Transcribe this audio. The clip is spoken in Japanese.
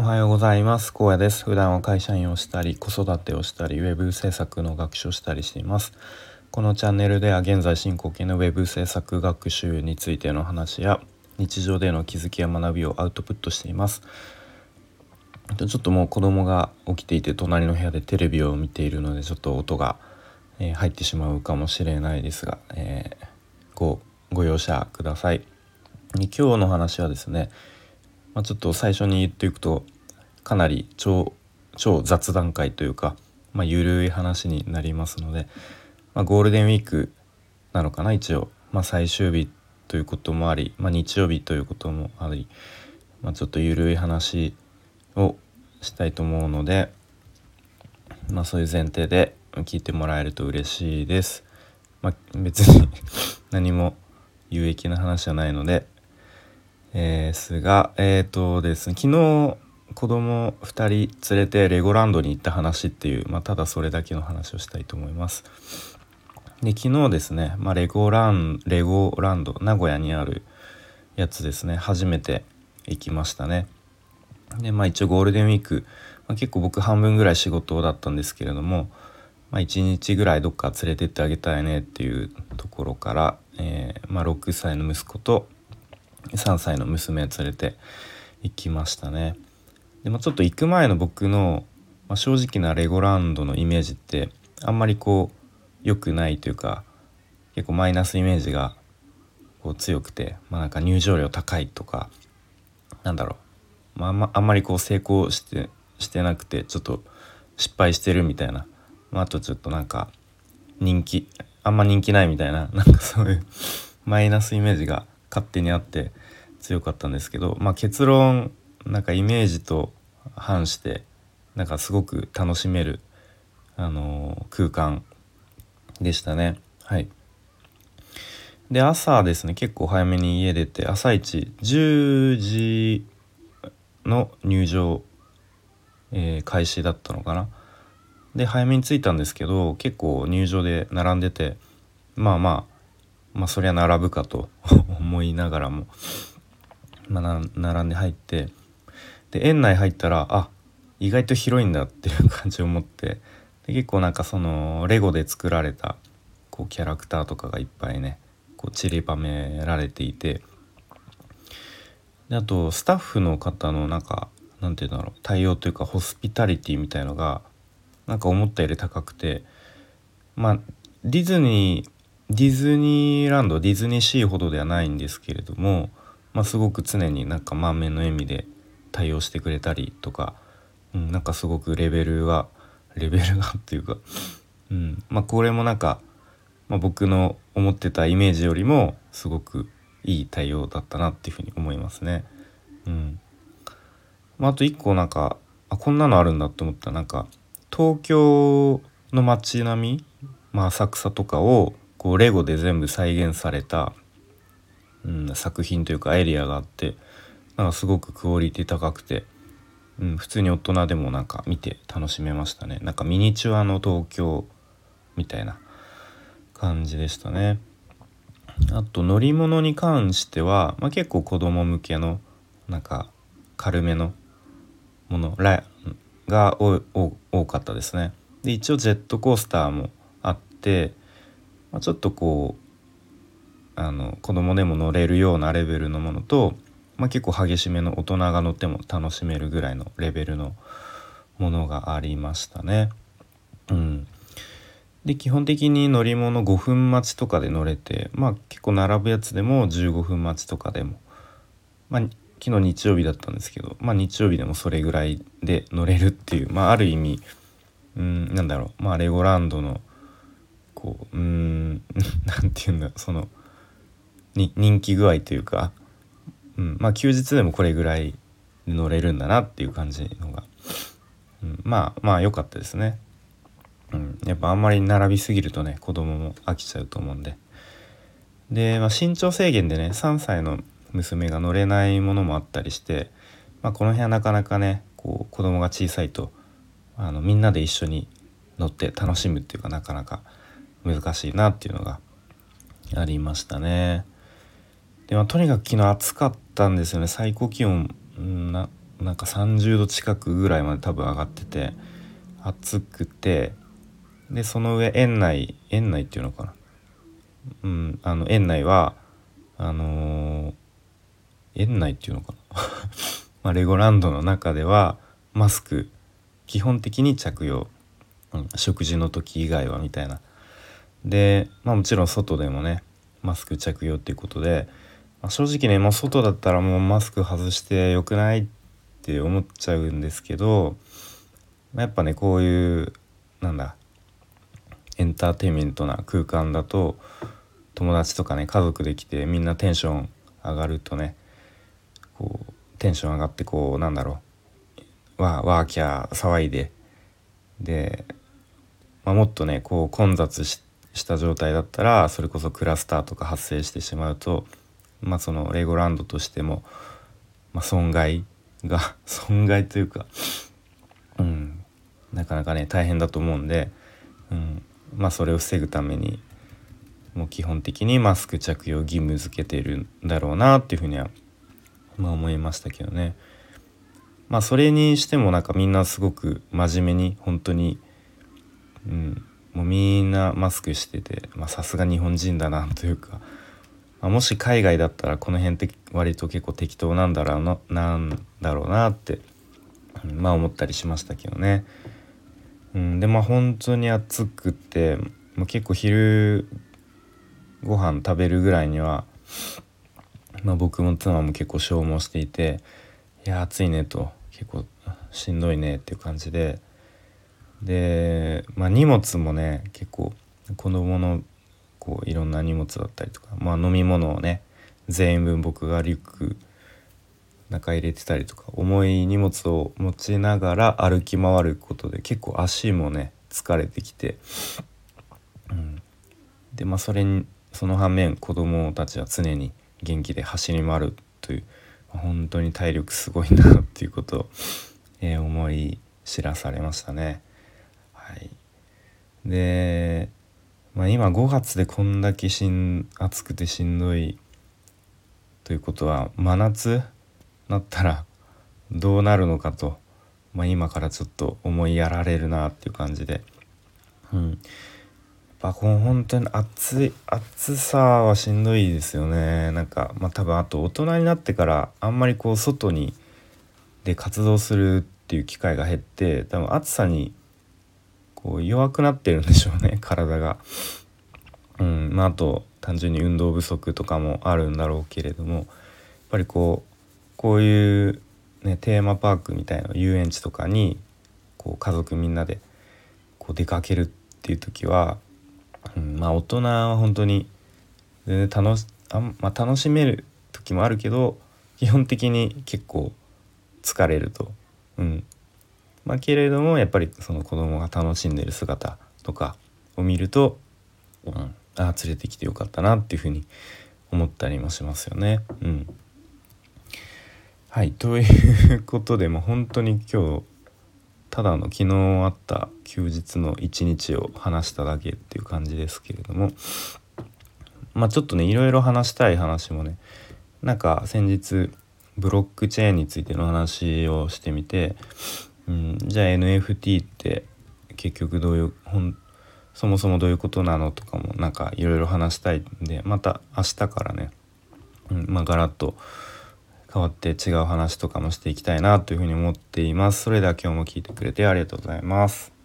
おはようございます。高野です。普段は会社員をしたり子育てをしたりウェブ制作の学習をしたりしています。このチャンネルでは現在進行形のウェブ制作学習についての話や日常での気づきや学びをアウトプットしています。ちょっともう子供が起きていて隣の部屋でテレビを見ているのでちょっと音が、え入ってしまうかもしれないですが、えー、ごご容赦ください。今日の話はですねまあ、ちょっと最初に言っていくとかなり超超雑談会というか、まあ、ゆるい話になりますので、まあ、ゴールデンウィークなのかな一応、まあ、最終日ということもあり、まあ、日曜日ということもあり、まあ、ちょっとゆるい話をしたいと思うので、まあ、そういう前提で聞いてもらえると嬉しいです。まあ、別に 何も有益な話じゃないのでえー、すがえっ、ー、とですね昨日子供2人連れてレゴランドに行った話っていう、まあ、ただそれだけの話をしたいと思います。で昨日ですね、まあ、レゴランレゴランド名古屋にあるやつですね初めて行きましたね。でまあ一応ゴールデンウィーク、まあ、結構僕半分ぐらい仕事だったんですけれども、まあ、1日ぐらいどっか連れてってあげたいねっていうところから、えーまあ、6歳の息子と3歳の娘連れて行きましたね。でもちょっと行く前の僕の、まあ、正直なレゴランドのイメージってあんまりこう良くないというか結構マイナスイメージがこう強くて、まあ、なんか入場料高いとかなんだろう、まあ、んまあんまりこう成功してしてなくてちょっと失敗してるみたいな、まあ、あとちょっとなんか人気あんま人気ないみたいななんかそういうマイナスイメージが勝手にあって強かったんですけど、まあ、結論なんかイメージと反してなんかすごく楽しめる、あのー、空間でしたね。はい、で朝ですね結構早めに家出て朝一10時の入場、えー、開始だったのかな。で早めに着いたんですけど結構入場で並んでてまあまあまあそりゃ並ぶかと 思いながらも、まあ、並んで入ってで園内入ったらあ意外と広いんだっていう感じを持ってで結構なんかそのレゴで作られたこうキャラクターとかがいっぱいねこう散りばめられていてであとスタッフの方のなんかなんて言うんだろう対応というかホスピタリティみたいのがなんか思ったより高くてまあディズニーディズニーランドディズニーシーほどではないんですけれども、まあ、すごく常になんか満面の笑みで対応してくれたりとか、うん、なんかすごくレベルが レベルがっていうか、うんまあ、これもなんか、まあ、僕の思ってたイメージよりもすごくいい対応だったなっていうふうに思いますね。うんまあ、あと一個なんかあこんなのあるんだって思ったなんか東京の街並み、まあ、浅草とかをこうレゴで全部再現された、うん、作品というかエリアがあってなんかすごくクオリティ高くて、うん、普通に大人でもなんか見て楽しめましたね。なんかミニチュアの東京みたいな感じでしたね。あと乗り物に関しては、まあ、結構子供向けのなんか軽めのものが多かったですね。で一応ジェットコースターもあってまあ、ちょっとこうあの子供でも乗れるようなレベルのものと、まあ、結構激しめの大人が乗っても楽しめるぐらいのレベルのものがありましたね。うん、で基本的に乗り物5分待ちとかで乗れてまあ結構並ぶやつでも15分待ちとかでもまあ昨日日曜日だったんですけどまあ日曜日でもそれぐらいで乗れるっていうまあある意味うんなんだろうまあレゴランドのこううん 何て言うんだそのに人気具合というか、うん、まあ休日でもこれぐらい乗れるんだなっていう感じのが、うん、まあまあ良かったですね。うん、やっぱあんまり並びすぎるとね子供も飽きちゃうと思うんで。で、まあ、身長制限でね3歳の娘が乗れないものもあったりして、まあ、この辺はなかなかねこう子供が小さいとあのみんなで一緒に乗って楽しむっていうかなかなか難しいなっていうのがありましたね。でまあ、とにかく昨日暑かったんですよね。最高気温ななんか30度近くぐらいまで多分上がってて暑くてでその上園内園内っていうのかな。うんあの園内はあのー、園内っていうのかな。まあレゴランドの中ではマスク基本的に着用、うん、食事の時以外はみたいなでまあもちろん外でもねマスク着用っていうことで、まあ、正直ねもう外だったらもうマスク外してよくないって思っちゃうんですけど、まあ、やっぱねこういうなんだエンターテインメントな空間だと友達とかね家族で来てみんなテンション上がるとねこうテンション上がってこうなんだろうわーわーキャー騒いでで、まあ、もっとねこう混雑してした状態だったらそれこそクラスターとか発生してしまうと、まあ、そのレゴランドとしても、まあ、損害が 損害というか、うん、なかなかね大変だと思うんで、うんまあ、それを防ぐためにもう基本的にマスク着用義務付けてるんだろうなっていうふうには、まあ、思いましたけどね。まあそれにしてもなんかみんなすごく真面目に本当に、うん、もうみんなマスクしててさすが日本人だなというか、まあ、もし海外だったらこの辺って割と結構適当なんだろうななんだろうなって、まあ思ったりしましたけどね。うん、でまあ本当に暑くてもう結構昼ご飯食べるぐらいには、まあ、僕も妻も結構消耗していていや暑いねと結構しんどいねっていう感じでで、まあ、荷物もね結構子供のこういろんな荷物だったりとか、まあ、飲み物をね全員分僕がリュック中入れてたりとか重い荷物を持ちながら歩き回ることで結構足もね疲れてきて、うん、でまあそれにその反面子供たちは常に元気で走り回るという本当に体力すごいなっていうことを、えー、思い知らされましたね。で、まあ、今5月でこんだけしん暑くてしんどいということは真夏なったらどうなるのかと、まあ、今からちょっと思いやられるなっていう感じで、うん、ぱこの本当に暑い暑さはしんどいですよね。なんかまあ多分あと大人になってからあんまりこう外にで活動するっていう機会が減って多分暑さにこう弱くなってるんでしょうね 体が。うんまあ、あと単純に運動不足とかもあるんだろうけれどもやっぱりこうこういう、ね、テーマパークみたいな遊園地とかにこう家族みんなでこう出かけるっていう時はうん、まあ大人は本当に全然楽しあ、まあ、楽しめる時もあるけど基本的に結構疲れると。うんまあ、けれどもやっぱりその子供が楽しんでる姿とかを見ると、うん、ああ連れてきてよかったなっていうふうに思ったりもしますよね。うん、はいということでもう本当に今日ただの昨日あった休日の一日を話しただけっていう感じですけれどもまあちょっとねいろいろ話したい話もねなんか先日ブロックチェーンについての話をしてみて、うん、じゃあ NFT って結局どういうそもそもどういうことなのとかもなんかいろいろ話したいんでまた明日からね、うん、まあガラッと変わって違う話とかもしていきたいなというふうに思っています。それでは今日も聞いてくれてありがとうございます。